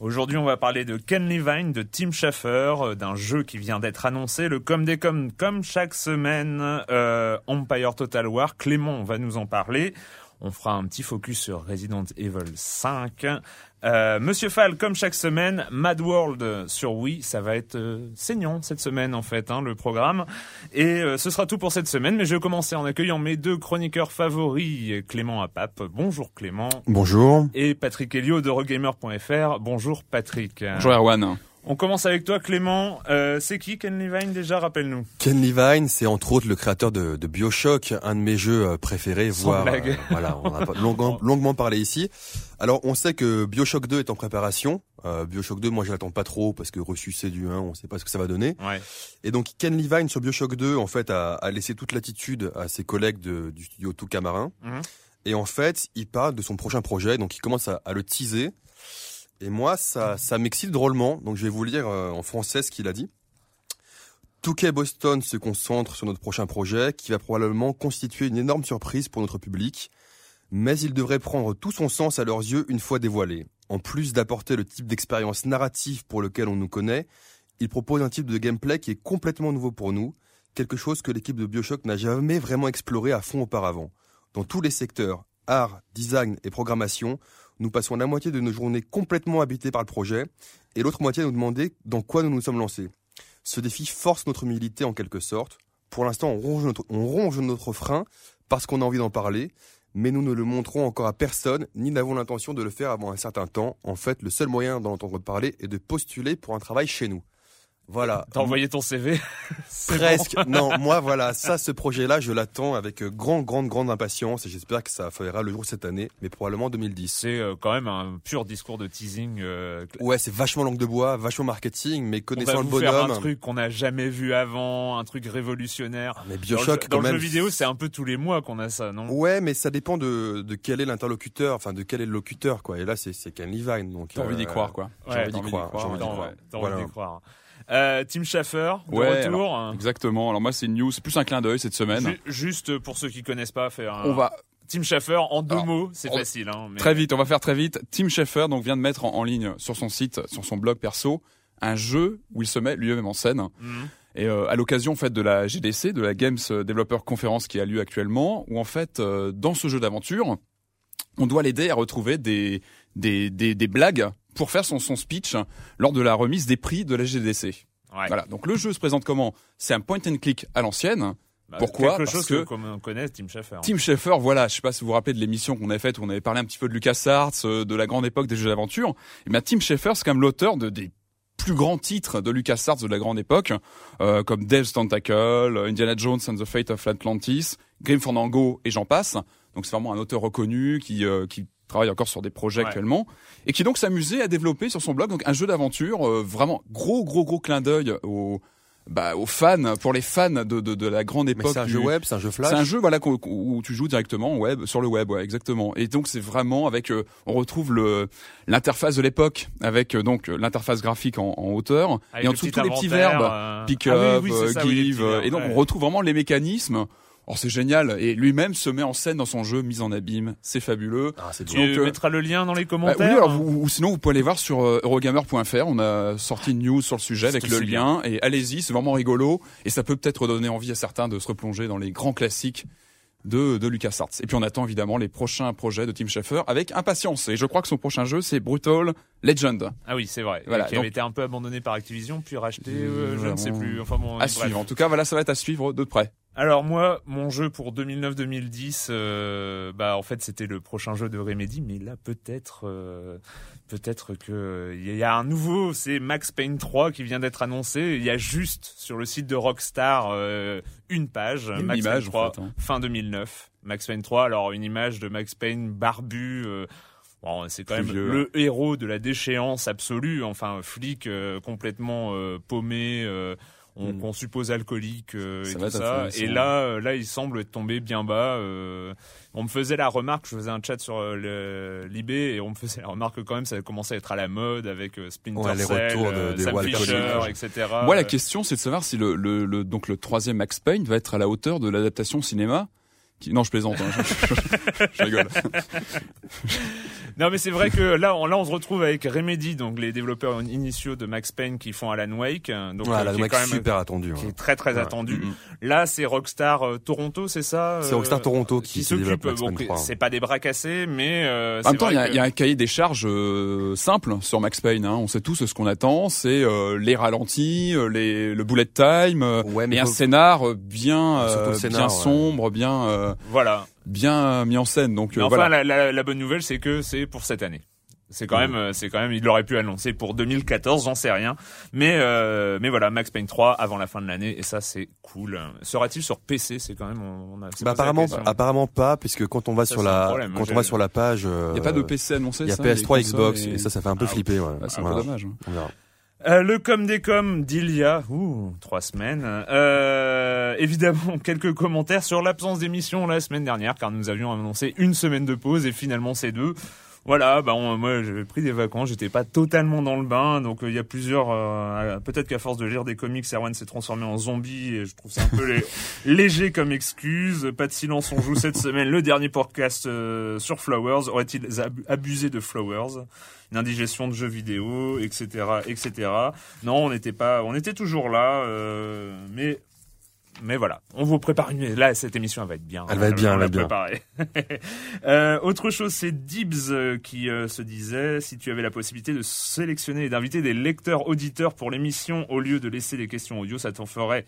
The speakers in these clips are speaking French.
Aujourd'hui, on va parler de Ken Levine, de Tim Schafer, euh, d'un jeu qui vient d'être annoncé, le Com des Com, comme chaque semaine, euh, Empire Total War. Clément va nous en parler. On fera un petit focus sur Resident Evil 5. Euh, Monsieur Fall, comme chaque semaine, Mad World sur Wii, ça va être euh, saignant cette semaine en fait, hein, le programme. Et euh, ce sera tout pour cette semaine, mais je vais commencer en accueillant mes deux chroniqueurs favoris, Clément Apap. Bonjour Clément. Bonjour. Et Patrick Helio de Rogamer.fr. Bonjour Patrick. Bonjour Erwan. On commence avec toi, Clément. Euh, c'est qui Ken Levine déjà Rappelle-nous? Ken Levine, c'est entre autres le créateur de, de, Bioshock, un de mes jeux euh, préférés. Sans voire, blague. Euh, voilà, on a longuement, longuement, parlé ici. Alors, on sait que Bioshock 2 est en préparation. Euh, Bioshock 2, moi, je l'attends pas trop parce que reçu c'est du 1, on sait pas ce que ça va donner. Ouais. Et donc, Ken Levine sur Bioshock 2, en fait, a, a laissé toute l'attitude à ses collègues de, du studio Touca Marin. Mhm. Et en fait, il parle de son prochain projet, donc il commence à, à le teaser. Et moi, ça, ça m'excite drôlement. Donc, je vais vous lire euh, en français ce qu'il a dit. Touquet Boston se concentre sur notre prochain projet, qui va probablement constituer une énorme surprise pour notre public. Mais il devrait prendre tout son sens à leurs yeux une fois dévoilé. En plus d'apporter le type d'expérience narrative pour lequel on nous connaît, il propose un type de gameplay qui est complètement nouveau pour nous, quelque chose que l'équipe de Bioshock n'a jamais vraiment exploré à fond auparavant. Dans tous les secteurs, art, design et programmation, nous passons la moitié de nos journées complètement habitées par le projet et l'autre moitié à nous demander dans quoi nous nous sommes lancés. Ce défi force notre humilité en quelque sorte. Pour l'instant, on ronge notre, on ronge notre frein parce qu'on a envie d'en parler, mais nous ne le montrons encore à personne, ni n'avons l'intention de le faire avant un certain temps. En fait, le seul moyen d'en entendre parler est de postuler pour un travail chez nous. Voilà. T'as envoyé ton CV Presque. Bon. non, moi voilà, ça, ce projet-là, je l'attends avec grande, grande, grande impatience et j'espère que ça fera le jour cette année, mais probablement 2010. C'est euh, quand même un pur discours de teasing. Euh... Ouais, c'est vachement langue de bois, vachement marketing, mais connaissant On va le vous bonhomme. Faire un truc qu'on n'a jamais vu avant, un truc révolutionnaire. Ah, mais Bioshock, dans le, dans même. le jeu vidéo, c'est un peu tous les mois qu'on a ça, non? Ouais, mais ça dépend de, de quel est l'interlocuteur, enfin de quel est le locuteur, quoi. Et là, c'est Ken Levine, donc. T'as envie d'y croire, quoi. J'ai Ouais, envie d'y croire. J'ai envie d'y croire. T'as Voilà. envie d'y croire. Euh, Tim Schafer, de Ouais, retour. alors, exactement. Alors moi, c'est une news, c'est plus un clin d'œil cette semaine. Ju- Juste pour ceux qui connaissent pas, faire un... On va Tim Schafer en deux Alors, mots, c'est facile. Hein, mais- très vite, on va faire très vite. Tim Schafer donc vient de mettre en, en ligne sur son site, sur son blog perso, un jeu où il se met lui-même en scène. Mhm. Et euh, à l'occasion en fait de la GDC, de la Games Developer Conference qui a lieu actuellement, où en fait euh, dans ce jeu d'aventure, on doit l'aider à retrouver des, des, des, des blagues pour faire son, son speech lors de la remise des prix de la GDC. Ouais. Voilà. Donc le jeu se présente comment? C'est un point and click à l'ancienne. Bah, Pourquoi? Quelque Parce chose que- que, comme on connaît, Tim Schafer. Tim Schafer, voilà, je sais pas si vous vous rappelez de l'émission qu'on avait faite où on avait parlé un petit peu de LucasArts, euh, de la grande époque des jeux d'aventure. Et bien Tim Schafer, c'est quand même l'auteur de des plus grands titres de LucasArts de la grande époque, euh, comme Devil's Tentacle, Indiana Jones and the Fate of Atlantis, Grim Fandango et j'en passe. Donc c'est vraiment un auteur reconnu qui euh, qui travaille encore sur des projets Ouais. actuellement et qui donc s'amusait à développer sur son blog donc un jeu d'aventure euh, vraiment gros gros gros clin d'œil aux bah, aux fans pour les fans de de, de la grande époque. c'est un du- jeu web, c'est un jeu flash. c'est un jeu voilà où tu joues directement au web sur le web ouais exactement et donc c'est vraiment avec euh, on retrouve le l'interface de l'époque avec euh, donc l'interface graphique en, en hauteur Avec et en dessous tous les petits verbes euh, pick ah oui, up oui, euh, ça, oui, give euh, verbes, et donc ouais. on retrouve vraiment les mécanismes Oh, c'est génial et lui-même se met en scène dans son jeu mise en abîme c'est fabuleux Ah, c'est Tu euh, mettras le lien dans les bah, commentaires. oui, alors, vous- ou sinon vous pouvez aller voir sur euh, eurogamer.fr. On a sorti une news sur le sujet avec le lien. Et allez-y, c'est vraiment rigolo. Et ça peut peut-être donner envie à certains de se replonger dans les grands classiques de, de LucasArts. Et puis on attend évidemment les prochains projets de Tim Schafer avec impatience. Et je crois que son prochain jeu c'est Brutal Legend. Ah oui, c'est vrai. Voilà, qui donc- avait été un peu abandonné par Activision, puis racheté, euh, je ne sais plus. Enfin bon, À bref. suivre. En tout cas, voilà, ça va être à suivre de près. Alors moi, mon jeu pour 2009-2010, euh, bah en fait c'était le prochain jeu de Remedy, mais là peut-être, euh, peut-être que il y a un nouveau, c'est Max Payne 3 qui vient d'être annoncé. Il y a juste sur le site de Rockstar euh, une page, Une Max image, Payne 3, en fait, hein. fin 2009. Max Payne 3, alors une image de Max Payne barbu. Bon, c'est quand même vieux, le héros de la déchéance absolue, enfin flic complètement paumé, on, qu'on suppose alcoolique euh, Ça et tout ça. Et là, euh, là, il semble être tombé bien bas. euh, on me faisait la remarque, je faisais un chat sur euh, l'IB et on me faisait la remarque que quand même ça commençait à être à la mode avec euh, Splinter Ouais, les Cell, retours de- euh, des Sam Fisher, etc. Moi, la question, c'est de savoir si le, le, le- donc le troisième Max Payne va être à la hauteur de l'adaptation cinéma. Qui... Non, je plaisante. hein, je, je- je rigole. Non mais c'est vrai que là on, là on se retrouve avec Remedy, donc les développeurs initiaux de Max Payne qui font Alan Wake, euh, donc Ouais, euh, la qui est quand même super attendu. qui ouais. est très très Ouais. attendu. Mm, mm. Là, c'est Rockstar euh, Toronto, c'est ça C'est euh, Rockstar Toronto qui, qui s'occupe. Bon, 3. c'est pas des bras cassés, mais euh, En même c'est temps, il y, a- que- il y a un cahier des charges euh, simple sur Max Payne. Hein. On sait tous ce qu'on attend. C'est euh, les ralentis, les, le bullet time, Ouais, mais et un faut- scénar bien, euh, scénar, bien ouais. sombre, bien, euh, Voilà. bien mis en scène. Donc Mais euh, enfin, voilà. la, la, la bonne nouvelle, c'est que c'est pour cette année. C'est quand même, euh, c'est quand même, il l'aurait pu annoncer pour 2014, j'en sais rien. Mais, euh, mais voilà, Max Payne 3 avant la fin de l'année, et ça, c'est cool. Sera-t-il sur PC C'est quand même, on, a. Bah, apparemment, apparemment pas, puisque quand on va Ça, sur la, problème, quand on va sur la page, Il n'y a pas de PC annoncé. il y a ça, PS3, les consoles Xbox, et... ça, ça fait un peu Ah, flipper, ouais. Ouais, c'est un Voilà. peu dommage. hein. On verra. Euh, le com des com d'il y a ouh, trois semaines. Euh, évidemment, quelques commentaires sur l'absence d'émission la semaine dernière, car nous avions annoncé une semaine de pause et finalement c'est deux. Voilà, bah on- moi j'avais pris des vacances, j'étais pas totalement dans le bain, donc euh, il y a plusieurs. euh, Peut-être qu'à force de lire des comics, Erwan s'est transformé en zombie et je trouve ça un peu lé- léger comme excuse. Pas de silence, on joue cette semaine le dernier podcast sur Flowers. Aurait-il ab- abusé de Flowers? Une indigestion de jeux vidéo, etc., etc. Non, on n'était pas, on était toujours là, euh, mais mais voilà, on vous prépare une. Là, cette émission, elle va être bien. Elle va être bien, elle va être préparée. Euh, autre chose, c'est Dibs euh, qui euh, se disait si tu avais la possibilité de sélectionner et d'inviter des lecteurs auditeurs pour l'émission au lieu de laisser des questions audio, ça t'en ferait.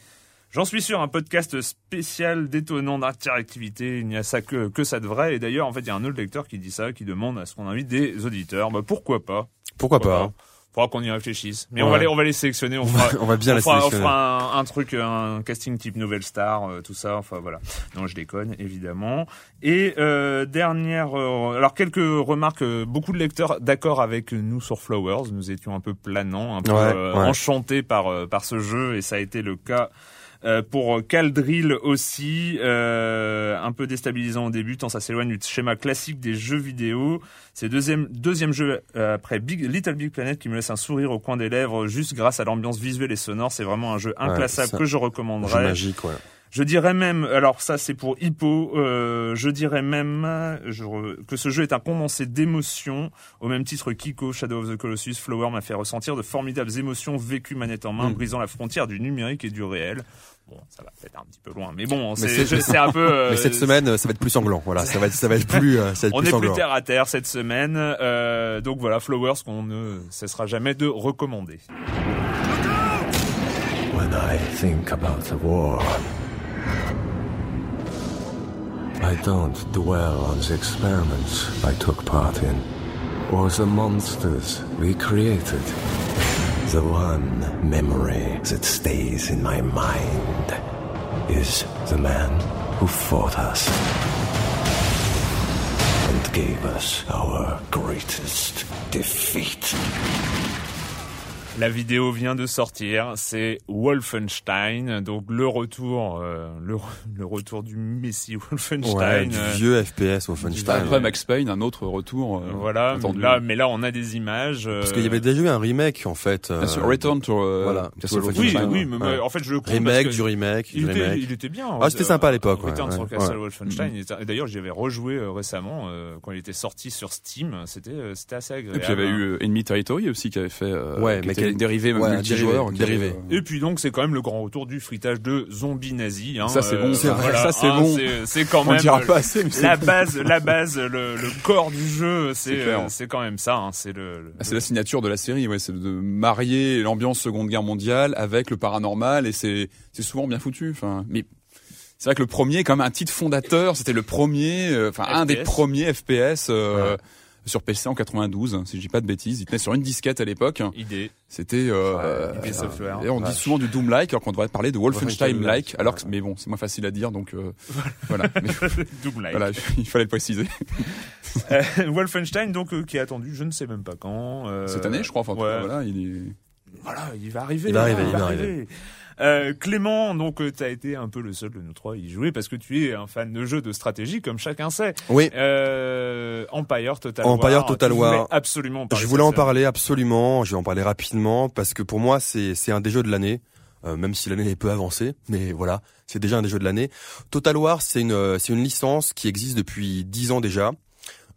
J'en suis sûr, un podcast spécial détonnant d'interactivité, il n'y a ça que, que ça de vrai. Et d'ailleurs, en fait, il y a un autre lecteur qui dit ça, qui demande à ce qu'on invite des auditeurs. Bah, pourquoi pas? Pourquoi pas? hein. Faudra qu'on y réfléchisse. Mais on, va les, on va les sélectionner. On, on fera, va, on va bien on la fera, on sélectionner. fera un, un truc, un casting type Nouvelle Star, euh, tout ça. Enfin voilà. Non, je déconne évidemment. Et euh, dernière, euh, alors quelques remarques. euh, beaucoup de lecteurs d'accord avec nous sur Flowers. Nous étions un peu planants, un peu Ouais, ouais. enchantés par par ce jeu, et ça a été le cas. Euh, pour Caldrill aussi, euh, un peu déstabilisant au début, tant ça s'éloigne du schéma classique des jeux vidéo. C'est deuxième deuxième jeu euh, après Big, Little Big Planet qui me laisse un sourire au coin des lèvres juste grâce à l'ambiance visuelle et sonore. C'est vraiment un jeu inclassable ça- que je Jeu recommanderais. magique, ouais. Je dirais même, alors ça c'est pour Hippo, euh, je dirais même je re- que ce jeu est un condensé d'émotions, au même titre Kiko, Shadow of the Colossus, Flower m'a fait ressentir de formidables émotions vécues manette en main, Mm. brisant la frontière du numérique et du réel. Bon, ça va peut-être un petit peu loin, mais bon, c'est un peu... euh, Mais cette semaine, euh, ça va être plus sanglant. Voilà, ça va être, ça va être plus, euh, ça va être on plus est plus terre à terre cette semaine, euh, donc voilà, Flowers qu'on ne cessera jamais de recommander. When I think about the war, I don't dwell on the experiments I took part in, or the monsters we created. The one memory that stays in my mind is the man who fought us and gave us our greatest defeat. La vidéo vient de sortir, c'est Wolfenstein, donc le retour, euh, le, le retour du Messi Wolfenstein. Ouais, du euh, vieux FPS Wolfenstein. Après Max Payne, un autre retour. euh, voilà, attendu. là, mais là on a des images. euh, Parce qu'il y avait déjà eu un remake en fait. Bien sûr, euh, Return to, euh, voilà, Castle to Oui, Wolfenstein. oui, mais Ouais. en fait je le remake du remake, Il du était, remake. il était bien. Ah, c'était sympa à l'époque, ouais, Return ouais, sur Castle ouais. Wolfenstein. était- et D'ailleurs, j'y avais rejoué récemment euh, quand il était sorti sur Steam. C'était, euh, c'était assez agréable. Et puis il y avait eu Enemy Territory aussi qui avait fait, euh, Ouais, mais quel- dérivé même ouais, multijoueur. dérivé, euh, Et puis donc c'est quand même le grand retour du fritage de zombies nazis. Hein, Ça, c'est bon, c'est vrai, ça, c'est hein, bon. C'est, quand On même dira pas assez, mais la bon. base, la base, le, le corps du jeu. C'est, C'est euh, quand même ça. hein, c'est le. le- Ah, C'est la signature de la série, ouais, c'est de marier l'ambiance Seconde Guerre mondiale avec le paranormal et c'est c'est souvent bien foutu. Enfin, mais c'est vrai que le premier est quand même un titre fondateur. C'était le premier, euh, enfin un des FPS. premiers FPS euh, Ouais. Sur PC en 92, hein, si je dis pas de bêtises. Il tenait sur une disquette à l'époque. idée. C'était. Euh, Software. et on dit souvent du Doom-like alors qu'on devrait parler de Wolfenstein-like. Alors que, mais bon, c'est moins facile à dire, donc euh, voilà. Mais Doom Like. voilà, il fallait le préciser. Euh, Wolfenstein donc euh, qui est attendu, je ne sais même pas quand. euh, Cette année, je crois. Enfin, ouais. voilà, il est. Voilà, il va arriver. Il va arriver, hein, il va arriver. Euh, Clément, donc tu as été un peu le seul de nous trois à y jouer parce que tu es un fan de jeux de stratégie, comme chacun sait. Oui. Euh, Empire Total Empire War. Total tu voulais War. Absolument. Je voulais en parler absolument. Je vais en parler rapidement parce que pour moi c'est c'est un des jeux de l'année. Euh, même si l'année est peu avancée, mais voilà, c'est déjà un des jeux de l'année. Total War, c'est une euh, c'est une licence qui existe depuis dix ans déjà.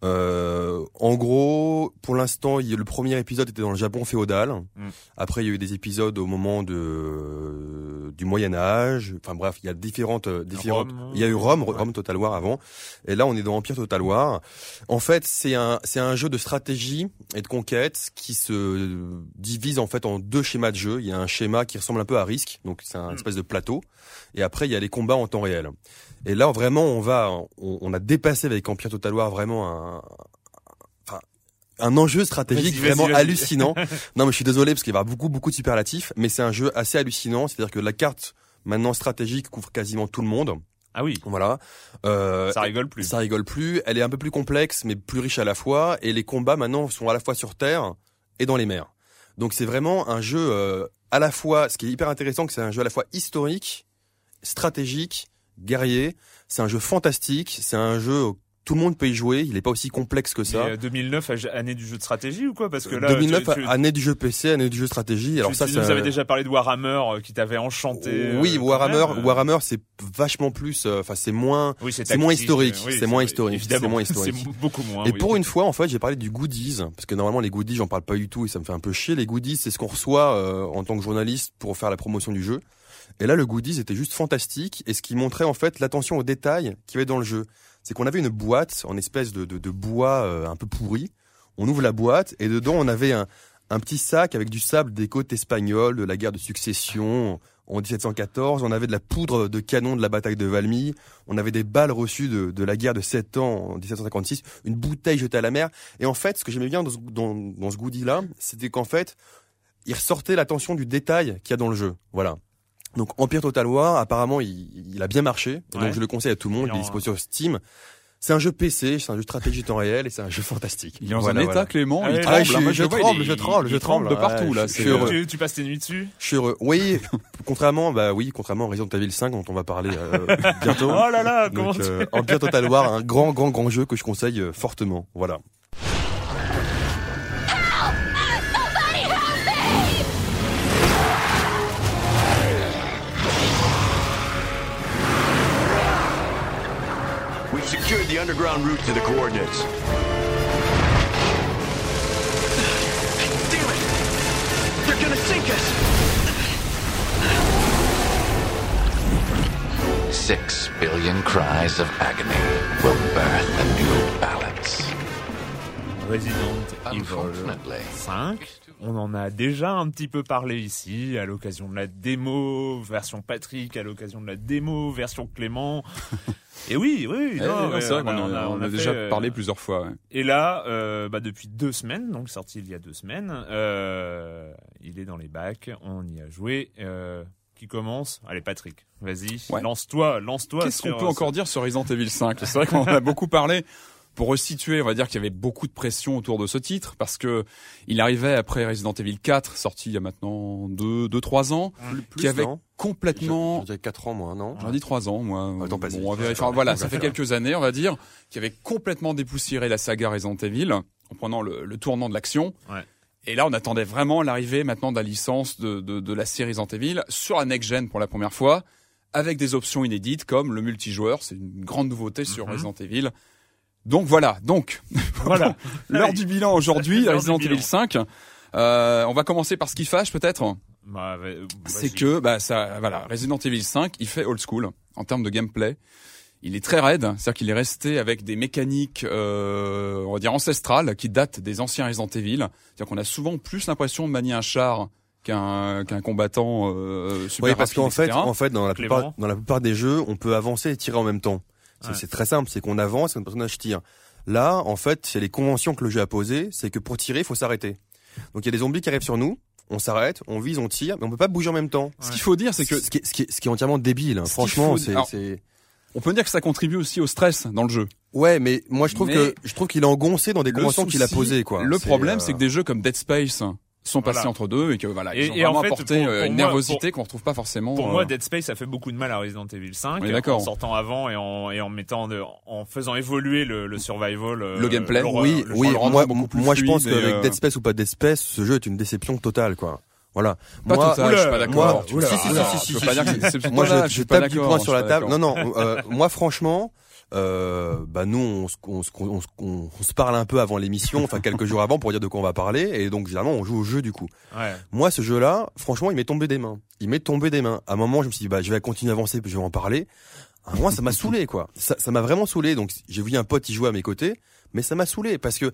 Euh, en gros, pour l'instant, le premier épisode était dans le Japon féodal. Mm. Après, il y a eu des épisodes au moment de du Moyen Âge. Enfin bref, il y a différentes euh, différentes. Rome. il y a eu Rome, Ouais. Rome Total War avant. Et là, on est dans Empire Total War. En fait, c'est un c'est un jeu de stratégie et de conquête qui se divise en fait en deux schémas de jeu. Il y a un schéma qui ressemble un peu à Risk, donc c'est un Mm. espèce de plateau. Et après, il y a les combats en temps réel. Et là, vraiment, on va, on, on a dépassé avec Empire Total War vraiment un, enfin, un enjeu stratégique vraiment hallucinant. non, mais je suis désolé parce qu'il y avoir beaucoup, beaucoup de superlatifs, mais c'est un jeu assez hallucinant. C'est-à-dire que la carte maintenant stratégique couvre quasiment tout le monde. Ah oui, Voilà. Euh, ça rigole plus. ça rigole plus. Elle est un peu plus complexe, mais plus riche à la fois. Et les combats maintenant sont à la fois sur terre et dans les mers. Donc c'est vraiment un jeu euh, à la fois. Ce qui est hyper intéressant, que c'est un jeu à la fois historique, stratégique, guerrier. C'est un jeu fantastique. C'est un jeu tout le monde peut y jouer. Il n'est pas aussi complexe que ça. euh, 2009, âge- année du jeu de stratégie ou quoi? Parce que là, 2009, tu, tu, année du jeu PC, année du jeu stratégie. Alors tu- ça, nous un- avais déjà parlé de Warhammer euh, qui t'avait enchanté. euh, Oui, Warhammer, même, euh. Warhammer, c'est vachement plus. euh, Enfin, c'est moins. Oui, c'est moins historique, euh, oui, c'est moins historique, c'est moins historique. Beaucoup moins. Et oui. pour une fois, en fait, j'ai parlé du goodies, parce que normalement les goodies, j'en parle pas du tout et ça me fait un peu chier. Les goodies, c'est ce qu'on reçoit euh, en tant que journaliste pour faire la promotion du jeu. Et là, le goodies était juste fantastique et ce qui montrait en fait l'attention aux détails qu'il y avait dans le jeu. C'est qu'on avait une boîte en espèce de, de, bois euh, un peu pourri. On ouvre la boîte et dedans on avait un, un petit sac avec du sable des côtes espagnoles de la guerre de succession en 1714. On avait de la poudre de canon de la bataille de Valmy. On avait des balles reçues de, de la guerre de 7 ans en 1756. Une bouteille jetée à la mer. Et en fait, ce que j'aimais bien dans ce, dans, dans ce goodie-là, c'était qu'en fait, il ressortait l'attention du détail qu'il y a dans le jeu. Voilà. Donc Empire Total War, apparemment, il, il a bien marché. Et Ouais. donc je le conseille à tout le monde. Il est en- dispo sur Steam. C'est un jeu PC, c'est un jeu de stratégie temps réel et c'est un jeu fantastique. Il est dans Voilà, un voilà. état, Clément. Il tremble. je tremble, je tremble, je tremble de partout, Ouais, là. je heureux. tu, tu passes tes nuits dessus? Je suis heureux. Oui, contrairement, bah oui, contrairement à Resident Evil 5 dont on va parler euh, bientôt. Oh là là, comment Donc, tu- euh, Empire Total War, un grand, grand, grand jeu que je conseille euh, fortement. Voilà. Secured the underground route to the coordinates. Damn it! They're gonna sink us! Six billion cries of agony will birth a new balance. Resident Evil 5. On en a déjà un petit peu parlé ici, à l'occasion de la démo version Patrick, à l'occasion de la démo version Clément. Et oui, oui, Eh, non, non, c'est vrai qu'on en a, on a fait, déjà euh, parlé plusieurs fois. ouais. Et là, euh, bah, depuis deux semaines, donc sorti il y a deux semaines, euh, il est dans les bacs, on y a joué. Euh, qui commence? Allez Patrick, vas-y, Ouais. lance-toi, lance-toi. Qu'est-ce qu'on peut encore dire sur Resident Evil 5 C'est vrai qu'on en a beaucoup parlé. Pour resituer, on va dire qu'il y avait beaucoup de pression autour de ce titre parce que il arrivait après Resident Evil 4, sorti il y a maintenant deux, deux, trois ans, Plus, qui avait non complètement Je dirais 4 ans, moi, non J'en dis trois ans, moi. Attends, pas Bon, on va voilà, ça fait quelques années, on va dire, qui avait complètement dépoussiéré la saga Resident Evil en prenant le, le tournant de l'action. Ouais. Et là, on attendait vraiment l'arrivée maintenant de la licence de, de, de la série Resident Evil sur la next gen pour la première fois, avec des options inédites comme le multijoueur. C'est une grande nouveauté sur Mhm. Resident Evil. Donc voilà. Donc Voilà. l'heure du bilan aujourd'hui, Resident. Evil 5. Euh, on va commencer par ce qui fâche peut-être Bah, vas-y. c'est que bah ça voilà Resident Evil 5 il fait old school en termes de gameplay il est très raide c'est-à-dire qu'il est resté avec des mécaniques euh, on va dire ancestrales qui datent des anciens Resident Evil c'est-à-dire qu'on a souvent plus l'impression de manier un char qu'un qu'un combattant euh, super Oui, parce rapide, qu'en fait, en fait, dans la Clément. plupart, dans la plupart des jeux, on peut avancer et tirer en même temps. C'est Ouais. très simple, c'est qu'on avance et notre personnage tire. Là, en fait, c'est les conventions que le jeu a posées, c'est que pour tirer, il faut s'arrêter. Donc il y a des zombies qui arrivent sur nous, on s'arrête, on vise, on tire, mais on peut pas bouger en même temps. ce qu'il faut dire c'est que ce qui est, ce qui est, ce qui est entièrement débile. hein. Franchement, c'est, on peut dire que ça contribue aussi au stress dans le jeu Ouais, mais moi je trouve Mais- que je trouve qu'il est engoncé dans des conventions qu'il a posées, quoi. le problème euh, c'est que des jeux comme Dead Space sont passés Voilà. entre deux et que voilà Et- ils ont et en vraiment fait, apporté pour- euh, pour une moi- nervosité qu'on retrouve pas forcément Pour euh, moi, Dead Space a fait beaucoup de mal à Resident Evil 5 On est d'accord. en sortant avant et en et en mettant de, en faisant évoluer le, le survival, euh, Le gameplay. Oui, le oui, moi, beaucoup plus moi je pense qu'avec euh, Dead Space ou pas Dead Space, ce jeu est une déception totale, quoi. Voilà. Pas moi, total, je suis pas d'accord. moi- je, tape du poing sur la table. Non, non. moi, franchement, euh, bah nous, on, se- on, se- on, se- on- se parle un peu avant l'émission, enfin quelques jours avant, pour dire de quoi on va parler, et donc généralement on joue au jeu du coup. Ouais. Moi, ce jeu-là, franchement, il m'est tombé des mains. Il m'est tombé des mains. À un moment, je me suis dit, bah, je vais continuer à avancer, puis je vais en parler. À moi, ça m'a saoulé, quoi. Ça, ça m'a vraiment saoulé. Donc, j'ai vu un pote y jouer à mes côtés, mais ça m'a saoulé parce que,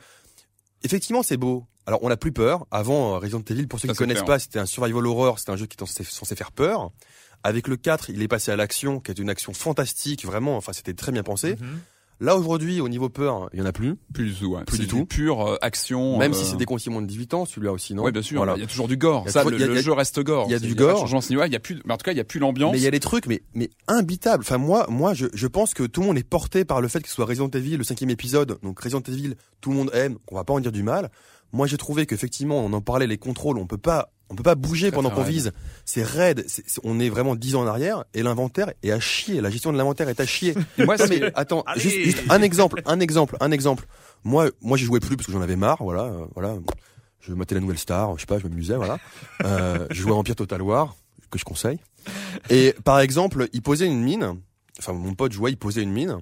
effectivement, c'est beau. Alors, on n'a plus peur. Avant, euh, Resident Evil, pour ceux Ça, qui c'est connaissent pas, c'était un survival horror. C'était un jeu qui était censé, censé faire peur. Avec le 4, il est passé à l'action, qui est une action fantastique, vraiment. Enfin, c'était très bien pensé. Mhm. Là, aujourd'hui, au niveau peur, il y en a plus. Plus du tout, ouais. Plus du tout. pure euh, action. Même euh, si c'est des consignes moins de 18 ans, celui-là aussi, non? Ouais, bien sûr. Voilà. Il y a toujours du gore. Il y a Ça, toujours- le, a- le il y a- jeu reste gore. il y a du gore. Il y a plus, mais en tout cas, il y a plus l'ambiance. Mais il y a des trucs, mais, mais imbitables. Enfin, moi, moi, je, je pense que tout le monde est porté par le fait que ce soit Resident Evil, le cinquième épisode. Donc, Resident Evil, tout le monde aime. On va pas en dire du mal. Moi, j'ai trouvé qu'effectivement, on en parlait, les contrôles, on peut pas, on peut pas bouger pendant qu'on vise. C'est raide. On est vraiment 10 ans en arrière et l'inventaire est à chier. La gestion de l'inventaire est à chier. Moi, Non, mais attends, juste, juste un exemple, un exemple, un exemple. Moi, moi, j'y jouais plus parce que j'en avais marre, voilà, euh, voilà. Je matais la nouvelle star, je sais pas, je m'amusais, voilà. Euh, je jouais à Empire Total War, que je conseille. Et par exemple, il posait une mine. Enfin, mon pote jouait, il posait une mine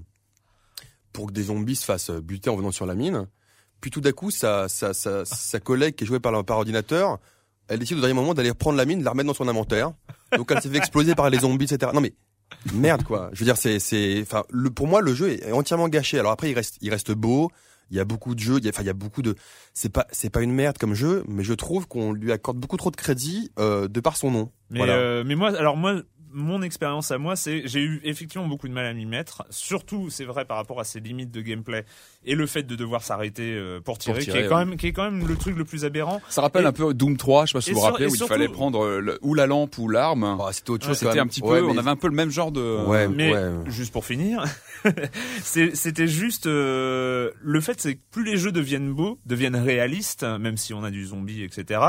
pour que des zombies se fassent buter en venant sur la mine. Puis tout d'un coup, sa, sa, sa, sa collègue qui est jouée par, par ordinateur, elle décide au dernier moment d'aller reprendre la mine, de la remettre dans son inventaire. Donc elle s'est fait exploser par les zombies, etc. Non mais merde quoi. Je veux dire, c'est, c'est, enfin, le, pour moi, le jeu est entièrement gâché. Alors après, il reste, il reste beau. Il y a beaucoup de jeux. Il y a, enfin, il y a beaucoup de. C'est pas, c'est pas une merde comme jeu, mais je trouve qu'on lui accorde beaucoup trop de crédit euh, de par son nom. Mais, voilà. euh, mais moi, alors moi, mon expérience à moi, c'est j'ai eu effectivement beaucoup de mal à m'y mettre. Surtout, c'est vrai par rapport à ses limites de gameplay et le fait de devoir s'arrêter euh, pour tirer, tirer, qui est quand même, qui est quand même le truc le plus aberrant. Ça rappelle Et- un peu Doom 3, je sais pas si vous vous rappelez, où il fallait prendre euh, le- ou la lampe ou l'arme. Bah, c'était autre chose. Ouais, C'était un petit Ouais, peu, mais- on avait un peu le même genre de. Ouais, Mais ouais. juste pour finir, c'est- c'était juste euh, le fait, c'est que plus les jeux deviennent beaux, deviennent réalistes, même si on a du zombie, etc.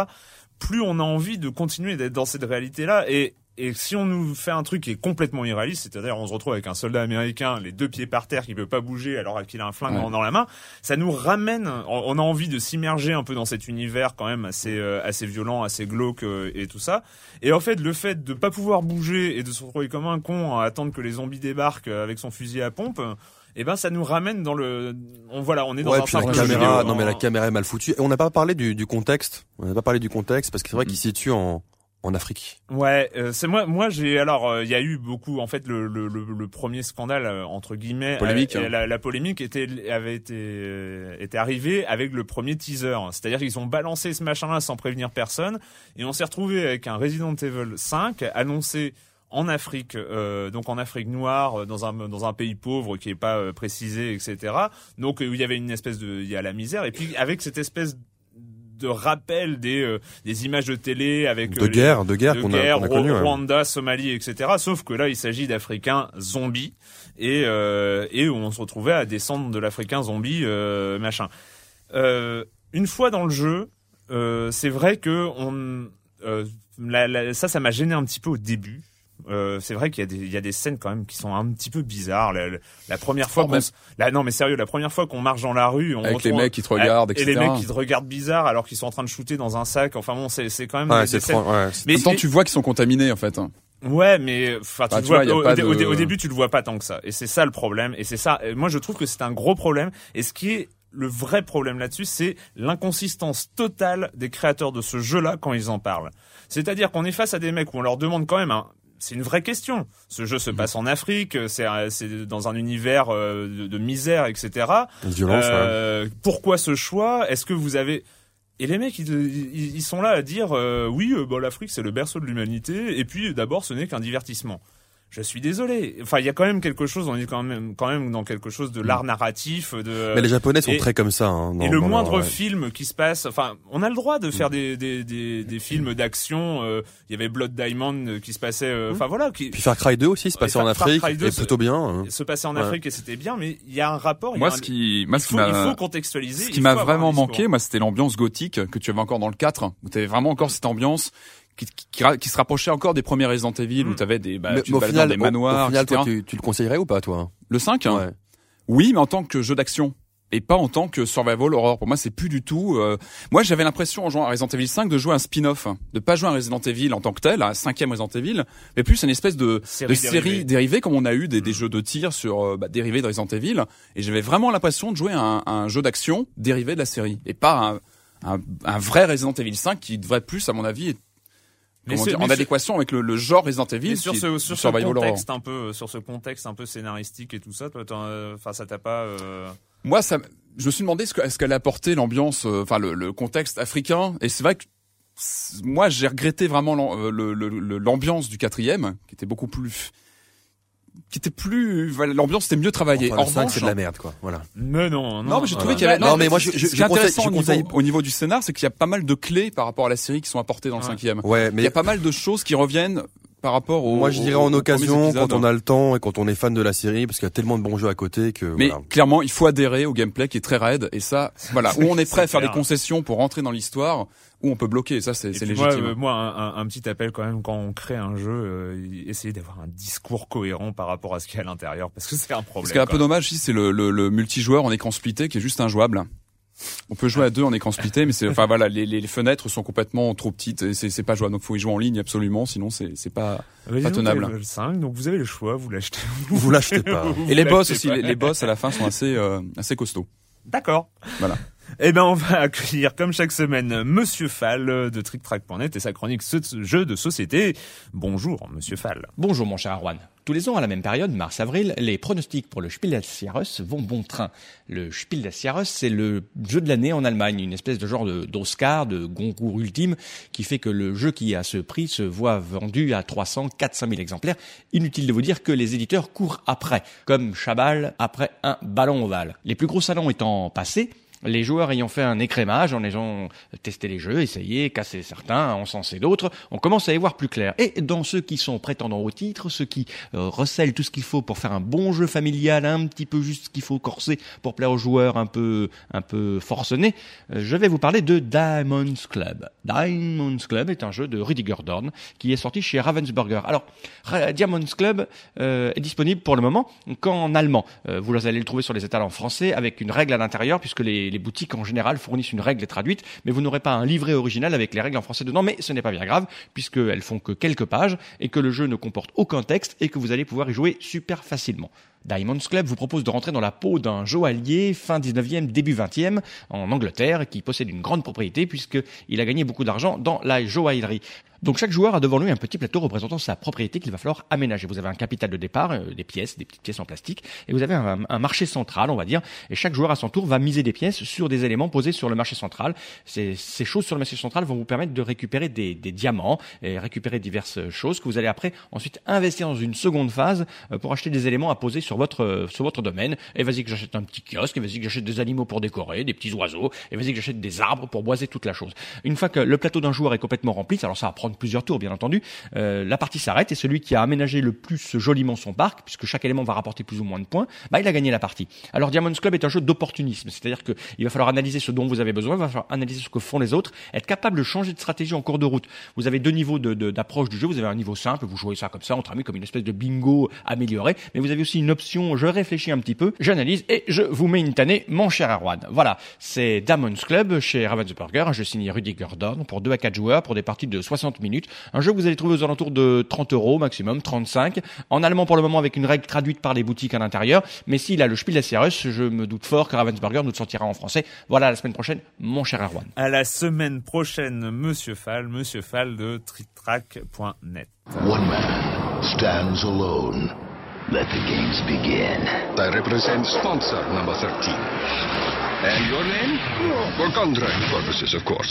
Plus on a envie de continuer d'être dans cette réalité-là et et si on nous fait un truc qui est complètement irréaliste, c'est-à-dire on se retrouve avec un soldat américain, les deux pieds par terre, qui peut pas bouger alors qu'il a un flingue Ouais. dans- la main, ça nous ramène. On a envie de s'immerger un peu dans cet univers quand même assez euh, assez violent, assez glauque euh, et tout ça. Et en fait, le fait de pas pouvoir bouger et de se retrouver comme un con à attendre que les zombies débarquent avec son fusil à pompe, eh ben ça nous ramène dans le. On voilà, on est dans Ouais, un puis la caméra, vidéo non mais la caméra est mal foutue. Et on n'a pas parlé du, du contexte. On n'a pas parlé du contexte parce que c'est vrai qu'il se situe en en Afrique. Ouais, euh, c'est moi. Moi, j'ai alors, euh, il y a eu beaucoup. En fait, le, le, le, le premier scandale euh, entre guillemets, Polémique, euh, hein. la, la polémique était avait été euh, était arrivée avec le premier teaser. C'est-à-dire qu'ils ont balancé ce machin-là sans prévenir personne, et on s'est retrouvé avec un Resident Evil 5 annoncé en Afrique, euh, donc en Afrique noire, dans un dans un pays pauvre qui est pas euh, précisé, etc. Donc où il y avait une espèce de, il y a la misère, et puis avec cette espèce de rappel des euh, des images de télé avec De euh, les- guerre, de guerre de qu'on a, guerre, qu'on a connu. Ouais. Rwanda, Somalie, etc. Sauf que là, il s'agit d'Africains zombies et euh, et où on se retrouvait à descendre de l'Africain zombie euh, machin. Euh, une fois dans le jeu, euh, c'est vrai que on euh, la- la- ça, ça m'a gêné un petit peu au début. Euh, c'est vrai qu'il y a des il y a des scènes quand même qui sont un petit peu bizarres. La, première fois Oh, qu'on non mais sérieux, la première fois qu'on marche dans la rue, on Avec les mecs qui te regardent, et etc. les mecs qui te regardent bizarre alors qu'ils sont en train de shooter dans un sac. Enfin bon, c'est c'est quand même Ouais, des, c'est des scènes- trop- ouais, c'est- mais, mais- tu vois qu'ils sont contaminés en fait. hein. Ouais, mais enfin, Bah, tu vois, vois, au, début, tu le vois pas tant que ça. Et c'est ça le problème. Et c'est ça. Moi, je trouve que c'est un gros problème. Et ce qui est le vrai problème là-dessus, c'est l'inconsistance totale des créateurs de ce jeu-là quand ils en parlent. C'est-à-dire qu'on est face à des mecs où on leur demande quand même un c'est une vraie question. Ce jeu se passe en Afrique, c'est dans un univers euh, de, de misère, etc. violence. ouais. Euh, Pourquoi ce choix? Est-ce que vous avez et les mecs, ils, sont là à dire euh, oui, bon, l'Afrique c'est le berceau de l'humanité, et puis d'abord ce n'est qu'un divertissement. Je suis désolé. Enfin, il y a quand même quelque chose. On est quand même, quand même dans quelque chose de l'art narratif. De Mais les Japonais sont et- très comme ça. Hein, et le moindre ouais. film qui se passe, enfin, on a le droit de faire des des des, des films d'action. euh, Il y avait Blood Diamond euh, qui se passait. euh, Enfin voilà, qui Puis Far Cry 2 aussi, se passait en Far- Far Afrique, Cry 2, et c'est- plutôt bien. hein. se passait en Ouais. Afrique et c'était bien. Mais il y a un rapport. y Moi, un- ce qui, moi, il ce qui faut, il faut contextualiser. ce qui m'a vraiment manqué, moi, c'était l'ambiance gothique que tu avais encore dans le 4, où tu avais vraiment encore cette ambiance qui, qui, qui se rapprochait encore des premiers Resident Evil, où Mm. tu avais des, bah, mais tu au te baladais final, dans des manoirs, au final, etc. toi, tu, tu le conseillerais ou pas, toi Le 5, hein, Ouais. oui, mais en tant que jeu d'action. Et pas en tant que survival horror. Pour moi, c'est plus du tout. euh, Moi, j'avais l'impression en jouant à Resident Evil 5 de jouer un spin-off, hein. de pas jouer à Resident Evil en tant que tel, un cinquième Resident Evil, mais plus une espèce de Série de série dérivée. dérivée comme on a eu des, des jeux de tir sur euh, bah, dérivés de Resident Evil. Et j'avais vraiment l'impression de jouer à un, à un jeu d'action dérivé de la série et pas un, un, un vrai Resident Evil 5 qui devrait plus, à mon avis, être Mais dire, en adéquation avec le, le genre Resident Evil. Sur est ce, sur ce contexte un peu, sur ce contexte un peu scénaristique et tout ça, toi, euh, enfin, ça t'a pas. euh, Moi, ça, je me suis demandé ce que- est-ce qu'elle apportait l'ambiance, euh, enfin le, le contexte africain. Et c'est vrai que moi, j'ai regretté vraiment euh, l'ambiance du quatrième, qui était beaucoup plus, qui était plus, voilà, l'ambiance était mieux travaillée. Enfin, en le 5, revanche, c'est de la merde, quoi. Voilà. Mais non, non. non, mais j'ai trouvé voilà. qu'il y avait. Non, mais moi, je- je- ce qui je est conseille- intéressant je au, niveau, conseille- au niveau du scénar, c'est qu'il y a pas mal de clés par rapport à la série qui sont apportées dans le cinquième. Ouais, Il y mais a pas mal de choses qui reviennent par rapport au. moi, je dirais en occasion, quand on a le temps et quand on est fan de la série, parce qu'il y a tellement de bons jeux à côté que. Mais voilà. clairement, il faut adhérer au gameplay qui est très raide et ça, voilà, où on est prêt à faire clair. des concessions pour rentrer dans l'histoire, où on peut bloquer. Ça, c'est moi, légitime. euh, Moi, un, un- un petit appel quand même quand on crée un jeu, euh, essayer d'avoir un discours cohérent par rapport à ce qu'il y a à l'intérieur, parce que c'est un problème. Ce qui est un peu dommage, c'est le, le, le multijoueur en écran splitté qui est juste injouable. On peut jouer à deux en écran splitté, mais c'est, enfin voilà, les, les fenêtres sont complètement trop petites et c'est, pas jouable. Donc faut y jouer en ligne absolument, sinon c'est, c'est pas. Resident tenable. Evil 5, donc vous avez le choix, vous l'achetez. Vous l'achetez pas. Vous Et les boss aussi, pas. les, les boss à la fin sont assez, euh, assez costauds. D'accord. Voilà. Eh ben, on va accueillir, comme chaque semaine, Monsieur Fall euh, de TrickTrack.net et sa chronique ce jeu de société. Bonjour, Monsieur Fall. Bonjour mon cher Arwan. Tous les ans à la même période, mars-avril, les pronostics pour le Spiel des Jahres vont bon train. Le Spiel des Jahres, c'est le jeu de l'année en Allemagne, une espèce de genre de- d'Oscar, de Goncourt ultime, qui fait que le jeu qui a ce prix se voit vendu à 300, 400 000 exemplaires. Inutile de vous dire que les éditeurs courent après, comme Chabal après un ballon ovale. Les plus gros salons étant passés, les joueurs ayant fait un écrémage, en ayant testé les jeux, essayé, cassé certains, encensé d'autres, on commence à y voir plus clair. Et dans ceux qui sont prétendants au titre, ceux qui euh, recèlent tout ce qu'il faut pour faire un bon jeu familial, un petit peu juste ce qu'il faut corser pour plaire aux joueurs un peu, un peu forcenés, euh, je vais vous parler de Diamonds Club. Diamonds Club est un jeu de Rudiger Dorn qui est sorti chez Ravensburger. Alors, Diamonds Club euh, est disponible pour le moment qu'en allemand. Vous allez le trouver sur les étals en français avec une règle à l'intérieur puisque les, les boutiques en général fournissent une règle traduite, mais vous n'aurez pas un livret original avec les règles en français dedans. Mais ce n'est pas bien grave puisqu'elles font que quelques pages et que le jeu ne comporte aucun texte et que vous allez pouvoir y jouer super facilement. Diamonds Club vous propose de rentrer dans la peau d'un joaillier fin 19e, début 20e en Angleterre qui possède une grande propriété puisqu'il a gagné beaucoup d'argent dans la joaillerie. Donc chaque joueur a devant lui un petit plateau représentant sa propriété qu'il va falloir aménager. Vous avez un capital de départ, euh, des pièces, des petites pièces en plastique, et vous avez un, marché central, on va dire, et chaque joueur à son tour va miser des pièces sur des éléments posés sur le marché central. Ces, ces choses sur le marché central vont vous permettre de récupérer des, des diamants et récupérer diverses choses que vous allez après ensuite investir dans une seconde phase euh, pour acheter des éléments à poser sur votre euh, sur votre domaine. Et vas-y que j'achète un petit kiosque, et vas-y que j'achète des animaux pour décorer, des petits oiseaux, et vas-y que j'achète des arbres pour boiser toute la chose. Une fois que le plateau d'un joueur est complètement rempli, alors ça va prendre plusieurs tours bien entendu, euh, la partie s'arrête et celui qui a aménagé le plus joliment son parc, puisque chaque élément va rapporter plus ou moins de points, bah il a gagné la partie. Alors Diamonds Club est un jeu d'opportunisme, c'est-à-dire que il va falloir analyser ce dont vous avez besoin, il va falloir analyser ce que font les autres, être capable de changer de stratégie en cours de route. Vous avez deux niveaux de- de- d'approche du jeu, vous avez un niveau simple, vous jouez ça comme ça entre amis, comme une espèce de bingo amélioré, mais vous avez aussi une option, je réfléchis un petit peu, j'analyse et je vous mets une tannée, mon cher Erwan. Voilà, c'est Diamonds Club chez Ravensburger, un jeu signé Rudy Gordon pour 2 à 4 joueurs pour des parties de 60 minutes. Un jeu que vous allez trouver aux alentours de 30 euros maximum, 35. En allemand pour le moment avec une règle traduite par les boutiques à l'intérieur. Mais s'il a le Spiel des je me doute fort que Ravensburger nous le sortira en français. Voilà, la semaine prochaine, mon cher Erwan. À la semaine prochaine, Monsieur Fall, Monsieur Fall de tritrack.net. One man stands alone. Let the games begin. I represent sponsor number 13. And your name? For contract purposes, of course.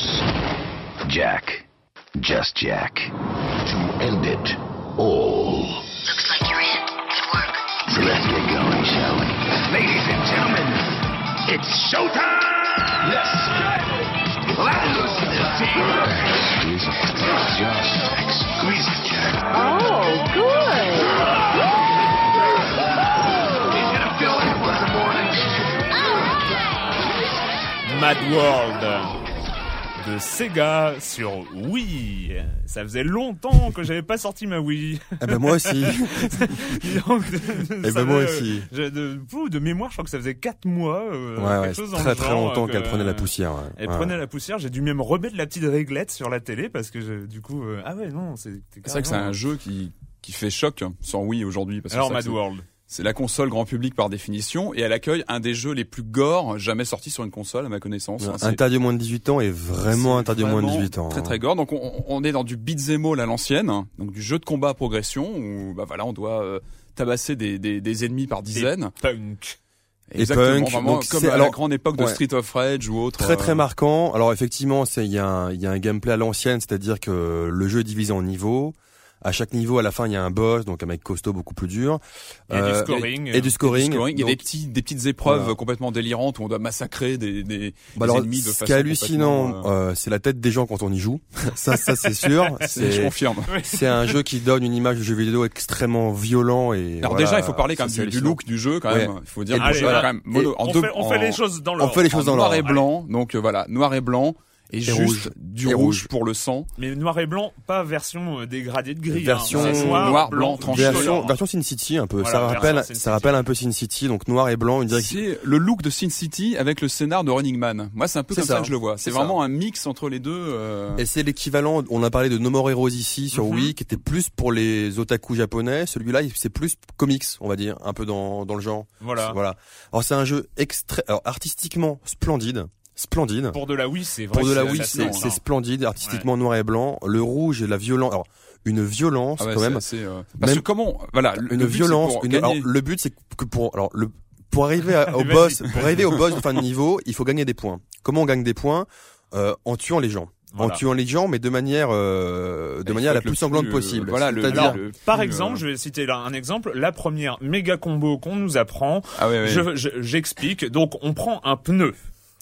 Jack. Just Jack. To end it all. Looks like you're in. Good work. Let's get going, shall we? Ladies and gentlemen, it's showtime! Yes! Let loose the Squeeze it. Just squeeze it, Jack. Oh, good. Mad World de Sega sur Wii. Ça faisait longtemps que j'avais pas sorti ma Wii. Eh ben moi aussi. Donc, Eh ben moi aussi. De, mémoire, je crois que ça faisait 4 mois. euh, Ouais, ouais, chose très très genre, longtemps que- qu'elle prenait la poussière. ouais. Elle Ouais. prenait la poussière, j'ai dû même remettre la petite réglette sur la télé parce que je- du coup, euh, ah ouais, non, c'est C'est vrai que c'est un jeu qui, qui fait choc sans Wii aujourd'hui. parce que Alors Mad World. C'est- la console grand public par définition et elle accueille un des jeux les plus gore jamais sortis sur une console à ma connaissance. Ouais, Hein, c'est- Interdit aux moins de 18 ans et vraiment interdit aux moins de vraiment 18 ans. Très hein. très gore. Donc on, on est dans du beat'em all à l'ancienne, hein, donc du jeu de combat à progression où bah voilà on doit euh, tabasser des, des, des ennemis par dizaines. Punk. Et Exactement, punk, vraiment donc comme c'est- à la grande époque de ouais. Street of Rage ou autre. Très très euh, marquant. Alors effectivement, c'est il y a un, il y a un gameplay à l'ancienne, c'est-à-dire que le jeu est divisé en niveaux. À chaque niveau, à la fin, il y a un boss, donc un mec costaud beaucoup plus dur. A du Euh, scoring. Et du scoring. Il y a des, petits, des petites épreuves Voilà. complètement délirantes où on doit massacrer des, des, bah des alors, ennemis de ce façon qui est hallucinant, complètement, euh, c'est la tête des gens quand on y joue. ça, ça c'est sûr. Je confirme. c'est un jeu qui donne une image de jeu vidéo extrêmement violent et. Alors voilà, déjà, il faut parler quand même du, look du jeu quand Ouais. même. Il faut dire Et que le le jeu jeu, est quand même mono, en on, deux, fait, on en- fait les choses dans on l'ordre. fait les choses dans noir et blanc. Donc euh, voilà, noir et blanc et, juste rouge. du Et rouge, pour le sang. Mais noir et blanc, pas version euh, dégradée de gris. Version- hein. C'est noir, noir, blanc, blanc, tranché. Version, colorant. version Sin City un peu. Voilà, ça version rappelle, Sin ça City. rappelle un peu Sin City, donc noir et blanc, une direction. C'est le look de Sin City avec le scénar de Running Man. Moi, c'est un peu comme ça. ça. que je le vois. C'est ça. vraiment un mix entre les deux. euh, Et c'est l'équivalent, on a parlé de No More Heroes ici sur Mhm. Wii, qui était plus pour les otaku japonais. Celui-là, il- c'est plus comics, on va dire, un peu dans, dans le genre. Voilà. Voilà. Alors c'est un jeu extra, alors artistiquement splendide, splendide. Pour de la Wii, c'est vrai. Pour de la fascinant, c'est c'est hein. splendide, artistiquement noir et blanc. Le rouge et la violence, alors une violence ah ouais, quand même, euh, Parce même- que comment, voilà, le- une le violence. Une, alors le but c'est que pour, alors le pour arriver à- au boss, pour arriver au boss de fin de niveau, il faut gagner des points. Comment on gagne des points? Euh, En tuant les gens. Voilà. En tuant les gens, mais de manière euh, de manière la plus sanglante plus, euh, possible. Voilà, le, Par exemple, euh, je vais citer là un exemple. La première méga combo qu'on nous apprend, ah je- je- j'explique. Donc, on prend un pneu.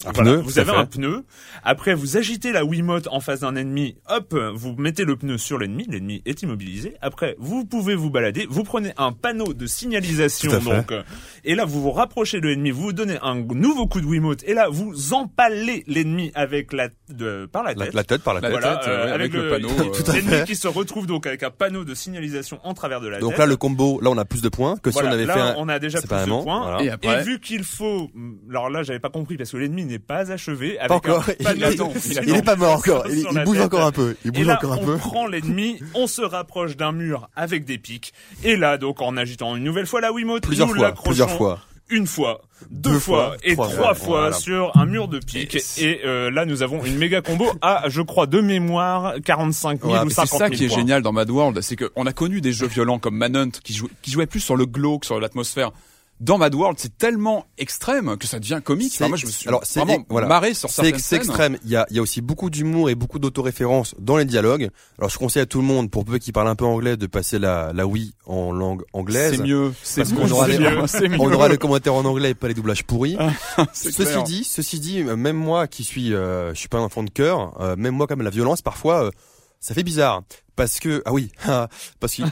Un Voilà, pneu, vous avez fait. un pneu. Après, vous agitez la Wiimote en face d'un ennemi. Hop, vous mettez le pneu sur l'ennemi. L'ennemi est immobilisé. Après, vous pouvez vous balader. Vous prenez un panneau de signalisation. Donc, euh, et là, vous vous rapprochez de l'ennemi. Vous vous donnez un nouveau coup de Wiimote. Et là, vous empalez l'ennemi avec la de, par la tête. la tête par la tête. voilà, tête, euh, ouais, avec, avec le le, panneau, euh. L'ennemi qui se retrouve donc avec un panneau de signalisation en travers de la Donc tête. là le combo, là on a plus de points que si Voilà, on avait là, fait un. on a déjà plus de points. voilà. Et vu qu'il faut, alors là, j'avais pas compris parce que l'ennemi n'est pas achevé. Avec Pas encore. un Il, signalisation est pas mort encore. Il, il bouge tête. encore un peu. Il Et bouge là, encore un on peu. prend l'ennemi, on se rapproche d'un mur avec des pics. Et là, donc, en agitant une nouvelle fois la Wiimote, Plusieurs nous fois. Plusieurs fois. une fois, deux, Deux fois, fois, et trois trois fois. Voilà. sur un mur de pique. Et, euh, là, nous avons une méga combo à, je crois, de mémoire, 45 000 Ouais, ou mais 50 C'est 000 ça qui est points. génial dans Mad World, c'est qu'on a connu des jeux violents comme Manhunt qui, jouaient- qui jouaient plus sur le glow que sur l'atmosphère. Dans Mad World, c'est tellement extrême que ça devient comique. Enfin, moi, je me suis alors, c'est- vraiment voilà. marré sur certaines c'est extrême. Il y a, il y a aussi beaucoup d'humour et beaucoup d'autoréférence dans les dialogues. Alors je conseille à tout le monde, pour peu qui parle un peu anglais, de passer la, la Wii en langue anglaise. C'est mieux. C'est mieux. qu'on aura, les, mieux, on aura les commentaires en anglais et pas les doublages pourris. C'est Ceci clair. dit, ceci dit, même moi qui suis, euh, je suis pas un enfant de cœur, euh, même moi comme la violence parfois, euh, ça fait bizarre parce que ah oui, parce qu'il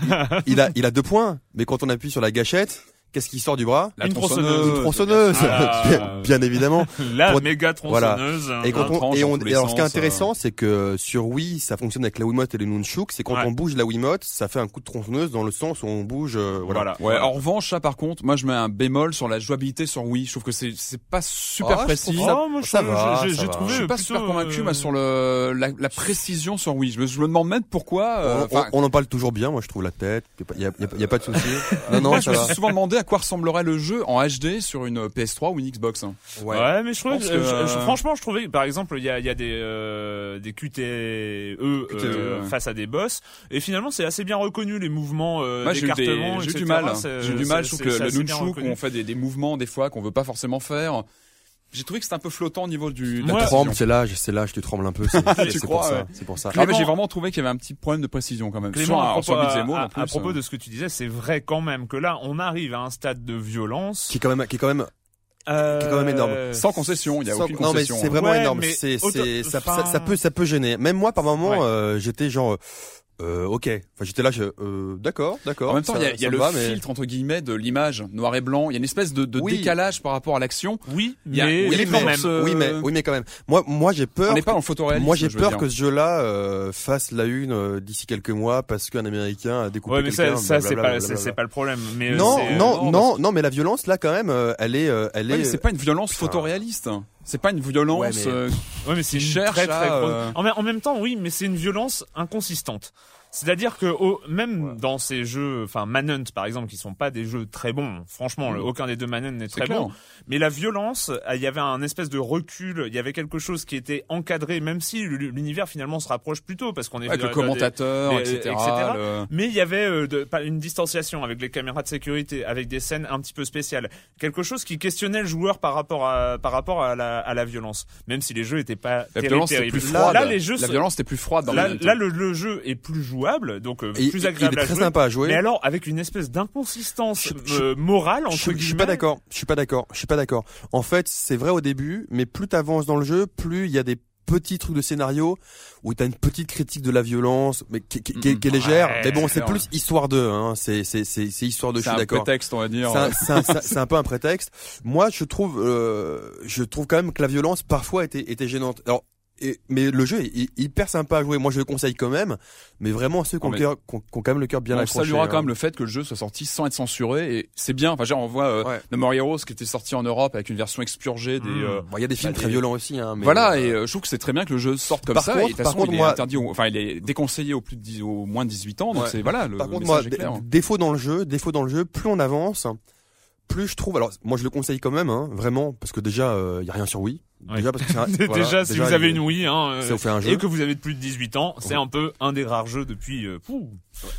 il a il a deux points, mais quand on appuie sur la gâchette, qu'est-ce qui sort du bras? La Une tronçonneuse. Une tronçonneuse, Ah. bien, bien évidemment. La Pour- méga voilà. tronçonneuse. Et, quand on, tranche et, dans on- tous les et alors ce qui est euh. intéressant, c'est que sur Wii, ça fonctionne avec la Wiimote et le Nunchuk, c'est quand Ouais. on bouge la Wiimote, ça fait un coup de tronçonneuse dans le sens où on bouge. euh, voilà. Voilà. Ouais, en revanche, ça par contre, moi je mets un bémol sur la jouabilité sur Wii. Je trouve que c'est c'est pas super Ah, précis. ça- Oh, moi, je- ça va, j'ai- ça j'ai va. trouvé Je suis pas super convaincu euh, moi sur le la, la précision sur Wii. Je me, je me demande même pourquoi. euh, On- on, enfin, on en parle toujours bien, moi je trouve la tête, il y a, y a- y a pas de souci. Non, non, je me suis souvent demandé à quoi ressemblerait le jeu en HD sur une PS3 ou une Xbox. hein? Ouais. mais je que- je- je- euh, franchement, je trouvais, par exemple, il y a, il y a des, euh, des QTE euh, QTE, ouais. face à des boss, et finalement, c'est assez bien reconnu les mouvements euh, Moi, j'ai eu, des- d'écartement, j'ai eu etc. du mal. J'ai eu du mal. Je trouve que c'est le nunchuk, on fait des, des mouvements des fois qu'on veut pas forcément faire. J'ai trouvé que c'était un peu flottant au niveau du. de la. Tremble, c'est l'âge, c'est l'âge, tu trembles un peu. C'est pour ça. ouais. C'est pour ça. Ah, mais Clément- j'ai vraiment trouvé qu'il y avait un petit problème de précision quand même. Clément, sur, à propos, Beat'em All, à- en plus, à propos euh. de ce que tu disais, c'est vrai quand même que là, on arrive à un stade de violence Qui est quand même, qui est quand même euh, qui est quand même énorme. Sans concession, il y a Sans- aucune non mais concession. c'est hein. vraiment Ouais, énorme. C'est, auto- ça, enfin- ça, ça peut, ça peut gêner. Même moi, par moment, Ouais. euh, j'étais genre, euh, ok. Enfin, j'étais là, je, euh, d'accord, d'accord. En même temps, il y a, y le mais- filtre entre guillemets de l'image noir et blanc. Il y a une espèce de, de Oui. décalage par rapport à l'action. Oui, Il y a- mais, oui, mais mais quand même. euh, Oui, mais, oui, mais quand même. Moi, moi, j'ai peur. On n'est pas dans le photoréalisme. Moi, j'ai peur dire. que ce jeu-là euh, fasse la une euh, d'ici quelques mois parce qu'un Américain a découpé Ouais, mais ça, quelqu'un. ça c'est pas, c'est- le problème. Mais euh, Non, non, non, non, mais la violence là, quand même, euh, elle est, euh, elle est. mais c'est pas une violence photoréaliste. C'est pas une violence. Ouais, mais- euh, Ouais, mais c'est Qui une cherche très, très à, euh, en même temps, oui, mais c'est une violence inconsistante. C'est-à-dire que au- même dans ces jeux, enfin Manhunt par exemple, qui sont pas des jeux très bons, franchement, le- aucun des deux Manhunt n'est très clair. bon. Mais la violence, il y avait un espèce de recul, il y avait quelque chose qui était encadré, même si l'univers finalement se rapproche plutôt parce qu'on est avec le commentateur, des- etc. etc. le- Mais il y avait euh, de- une distanciation avec les caméras de sécurité, avec des scènes un petit peu spéciales, quelque chose qui questionnait le joueur par rapport à par rapport à la, à la violence, même si les jeux étaient pas La violence était terribles. plus froide. là, les jeux la violence était plus froide dans Là, Manhunt. là, le, le jeu est plus jouable, donc euh, Il- plus agréable il est à très jouer. sympa à jouer. Mais alors, avec une espèce d'inconsistance euh, morale entre Je, je suis guillemets. pas d'accord. Je suis pas d'accord. Je suis pas d'accord. En fait, c'est vrai au début, mais plus t'avances dans le jeu, plus il y a des petits trucs de scénario où t'as une petite critique de la violence, mais qui, qui- qui est- qui est légère. Ouais, mais bon, c'est c'est plus histoire de. Hein. C'est c'est c'est c'est histoire de. Je C'est suis un d'accord. prétexte, on va dire. C'est un, c'est un- c'est un- c'est un peu un prétexte. Moi, je trouve, euh, je trouve quand même que la violence parfois était, était gênante. Alors, et, mais le jeu est hy- hyper sympa à jouer. Moi, je le conseille quand même. Mais vraiment ceux qui ont, qui ont- qui ont quand même le cœur bien on accroché. saluera quand hein. même le fait que le jeu soit sorti sans être censuré et c'est bien. Enfin, genre, on voit euh, Ouais. No More Heroes qui était sorti en Europe avec une version expurgée des. Mm. euh, Bon, il y a des films bah, très des- violents aussi. Hein, mais, voilà, euh, et euh, je trouve que c'est très bien que le jeu sorte comme Par ça. contre- et de toute par façon, contre, il est moi- interdit, au- enfin, il est déconseillé au plus de 10, au moins de 18 ans. Donc Ouais. c'est voilà, le, Par contre, moi, clair. défaut dans le jeu, défaut dans le jeu, plus on avance, plus je trouve. Alors, moi, je le conseille quand même, hein, vraiment, parce que déjà, il y a rien sur Wii. Ouais. Déjà, parce que un- déjà, voilà, si déjà, vous avez une Wii, hein, euh, ça vous fait un jeu. et que vous avez plus de 18 ans, c'est un peu un des rares jeux depuis. euh, pouh,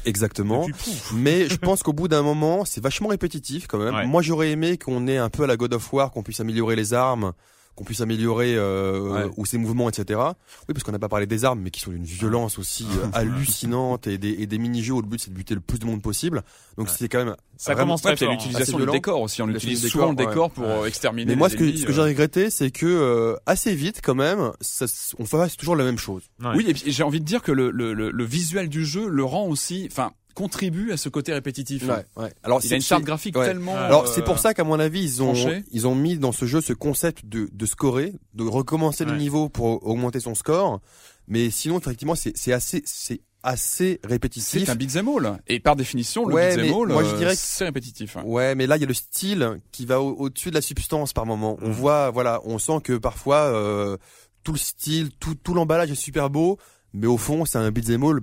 Exactement. depuis pouf. Mais je pense qu'au bout d'un moment, c'est vachement répétitif quand même. Ouais. Moi, j'aurais aimé qu'on ait un peu à la God of War, qu'on puisse améliorer les armes, qu'on puisse améliorer euh, Ouais. ou ses mouvements, etc. Oui, parce qu'on n'a pas parlé des armes, mais qui sont d'une violence aussi euh, hallucinante et des, et des mini-jeux où le but c'est de buter le plus de monde possible. Donc c'est quand même. Ça vraiment- commence Ouais, très fort. hein. l'utilisation assez du décor aussi. On utilise souvent le décor, pour euh, exterminer. Mais moi, les ce que, ce que euh. j'ai regretté, c'est que euh, assez vite, quand même, ça, on fasse toujours la même chose. Ouais. Oui, et puis j'ai envie de dire que le, le, le, le visuel du jeu le rend aussi, enfin, contribue à ce côté répétitif. ouais. Alors, Il a une charte graphique ouais. tellement. Alors euh, c'est pour ça qu'à mon avis ils ont tranché. ils ont mis dans ce jeu ce concept de de scorer, de recommencer le Ouais. niveau pour augmenter son score. Mais sinon effectivement c'est c'est assez c'est assez répétitif. C'est un beat'em all. Et par définition, le Ouais, beat'em all, moi, je euh, dirais que- c'est répétitif. hein. Ouais, mais là il y a le style qui va au- au-dessus de la substance par moment. On voit voilà, on sent que parfois euh, tout le style, tout tout l'emballage est super beau, mais au fond c'est un beat'em all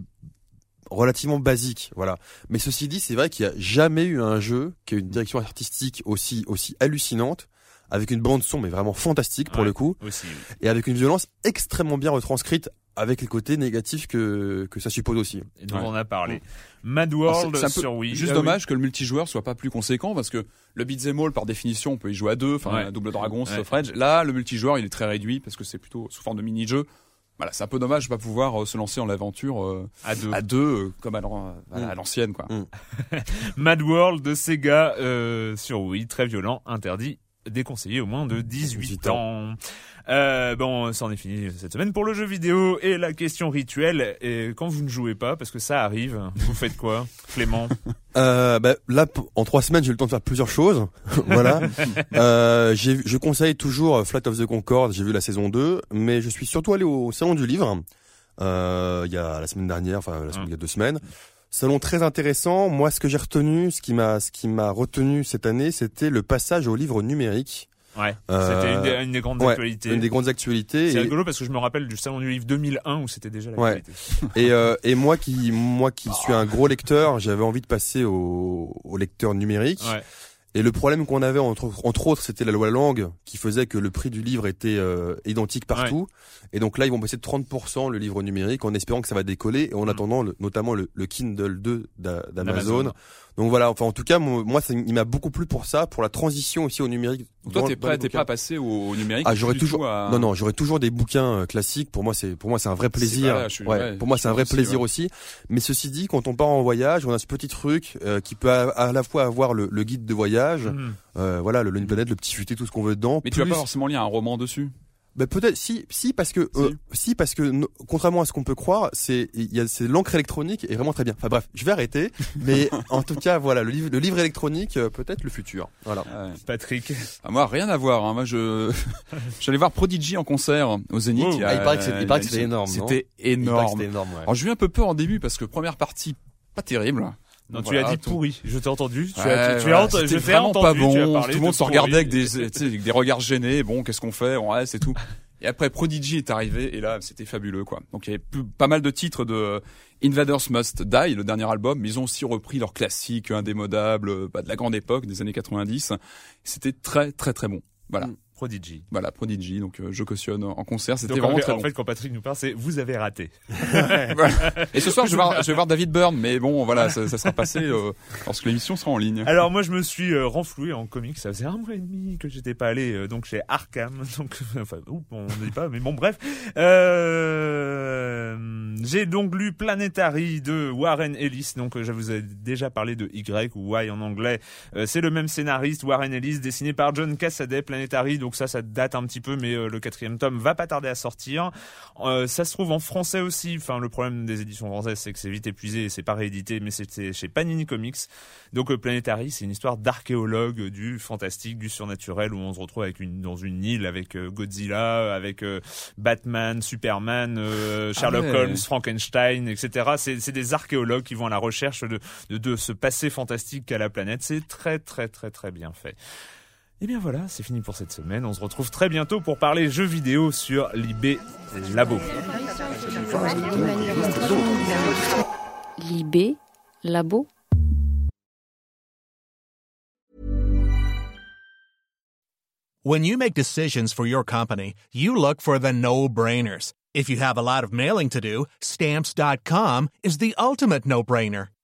relativement basique, voilà. Mais ceci dit, c'est vrai qu'il y a jamais eu un jeu qui a une direction artistique aussi aussi hallucinante, avec une bande son mais vraiment fantastique pour Ouais, le coup, Aussi, oui. et avec une violence extrêmement bien retranscrite, avec les côtés négatifs que que ça suppose aussi. Et dont Ouais. on a parlé. Mad Alors, World sur Wii. Juste Ah oui. dommage que le multijoueur soit pas plus conséquent parce que le beat'em all par définition on peut y jouer à deux, enfin Ouais. double dragon, Ouais. Street of Rage. Là le multijoueur il est très réduit parce que c'est plutôt sous forme de mini-jeu. Voilà, c'est un peu dommage de pas pouvoir euh, se lancer en l'aventure euh, À deux. à deux euh, comme à Mm. à l'ancienne quoi. Mad World de Sega euh, sur Wii, très violent, interdit, déconseillé au moins de 18 18 ans. Euh, bon, c'en est fini cette semaine pour le jeu vidéo et la question rituelle. Et quand vous ne jouez pas, parce que ça arrive, vous faites quoi, Clément? Euh, bah, là, en trois semaines, j'ai eu le temps de faire plusieurs choses. voilà. Euh, je conseille toujours euh, Flight of the Concorde. J'ai vu la saison 2, mais je suis surtout allé au salon du livre. Il y a la semaine dernière, enfin la semaine- il y a deux semaines. Salon très intéressant. Moi, ce que j'ai retenu, ce qui m'a, ce qui m'a retenu cette année, c'était le passage au livre numérique. Ouais, Euh, c'était une, des- une des grandes ouais, actualités. Une des grandes actualités. C'est Et- rigolo parce que je me rappelle du salon du livre 2001 où c'était déjà Ouais. l'actualité. Et, euh, et moi qui moi qui suis un gros lecteur, j'avais envie de passer au, au lecteur numérique. Ouais. Et le problème qu'on avait entre, entre autres, c'était la loi langue qui faisait que le prix du livre était euh, identique partout. Et donc là, ils vont passer de 30% le livre numérique en espérant que ça va décoller et en Mm. attendant le- notamment le, le Kindle 2 d'a- d'Amazon. Donc voilà, enfin en tout cas, moi, moi, ça- il m'a beaucoup plu pour ça, pour la transition aussi au numérique. Donc toi t'es prêt, t'es pas passé au, au numérique Ah, j'aurais toujours. à- Non, non, j'aurais toujours des bouquins euh, classiques. Pour moi, c'est pour moi c'est un vrai plaisir. vrai, je suis- ouais, ouais, pour moi, c'est un vrai aussi, plaisir ouais. aussi. Mais ceci dit, quand on part en voyage, on a ce petit truc euh, qui peut à, à la fois avoir le, le guide de voyage, Mhm. euh, voilà, le Lune Planète, le petit futé, tout ce qu'on veut dedans. Mais tu vas plus- pas forcément lire un roman dessus? Bah, peut-être si si parce que euh, si parce que no- contrairement à ce qu'on peut croire c'est il y a c'est l'encre électronique est vraiment très bien enfin bref je vais arrêter mais en tout cas voilà le livre le livre électronique euh, peut-être le futur voilà Ouais. Patrick. Ah, moi rien à voir. Hein. Moi je j'allais voir Prodigy en concert au Zénith. Wow. il Ah, il paraît que a c'était énorme, C'était énorme. énorme ouais. Alors j'ai eu un peu peur en début parce que première partie pas terrible. Non, Donc tu as dit tout- pourri. Je t'ai entendu. Tu Ouais, as, tu, tu voilà, as Je t'ai vraiment entendu. pas tu as bon. parlé Tout le de monde se pourri. regardait avec des, tu sais, avec des regards gênés. Bon, qu'est-ce qu'on fait Ouais, c'est tout. Et après Prodigy est arrivé et là c'était fabuleux quoi. Donc il y avait plus- pas mal de titres de Invaders Must Die, le dernier album, mais ils ont aussi repris leurs classiques indémodables euh, bah, de la grande époque des années 90. C'était très très très bon. Voilà. Mm. Prodigy. Voilà, Prodigy, donc euh, je cautionne en concert, c'était en vraiment fait, très en bon. fait, quand Patrick nous parle, c'est vous avez raté. Voilà. Et ce soir, je vais voir, je vais voir David Byrne, mais bon, voilà, ça, ça sera passé euh, lorsque l'émission sera en ligne. Alors moi je me suis euh, renfloué en comics, ça faisait un mois et demi que j'étais pas allé donc chez Arkham, donc enfin on ne dit pas mais bon bref. J'ai donc lu Planetary de Warren Ellis, donc je vous ai déjà parlé de Y ou Y en anglais. C'est le même scénariste Warren Ellis dessiné par John Cassaday Planetary, donc ça ça date un petit peu mais euh, le quatrième tome va pas tarder à sortir. Euh, ça se trouve en français aussi, enfin le problème des éditions françaises c'est que c'est vite épuisé et c'est pas réédité mais c'est chez Panini Comics. Donc euh, Planetary, c'est une histoire d'archéologue du fantastique, du surnaturel, où on se retrouve avec une, dans une île avec euh, Godzilla, avec Batman, Superman, euh, Sherlock ouais. Holmes, Frankenstein, etc. C'est c'est des archéologues qui vont à la recherche de, de, de ce passé fantastique qu'a la planète. C'est très très très très bien fait. Et bien voilà, c'est fini pour cette semaine. On se retrouve très bientôt pour parler jeux vidéo sur l'IB Labo. Libé, labo. When you make decisions for your company, you look for the no-brainers. If you have a lot of mailing to do, stamps.com is the ultimate no-brainer.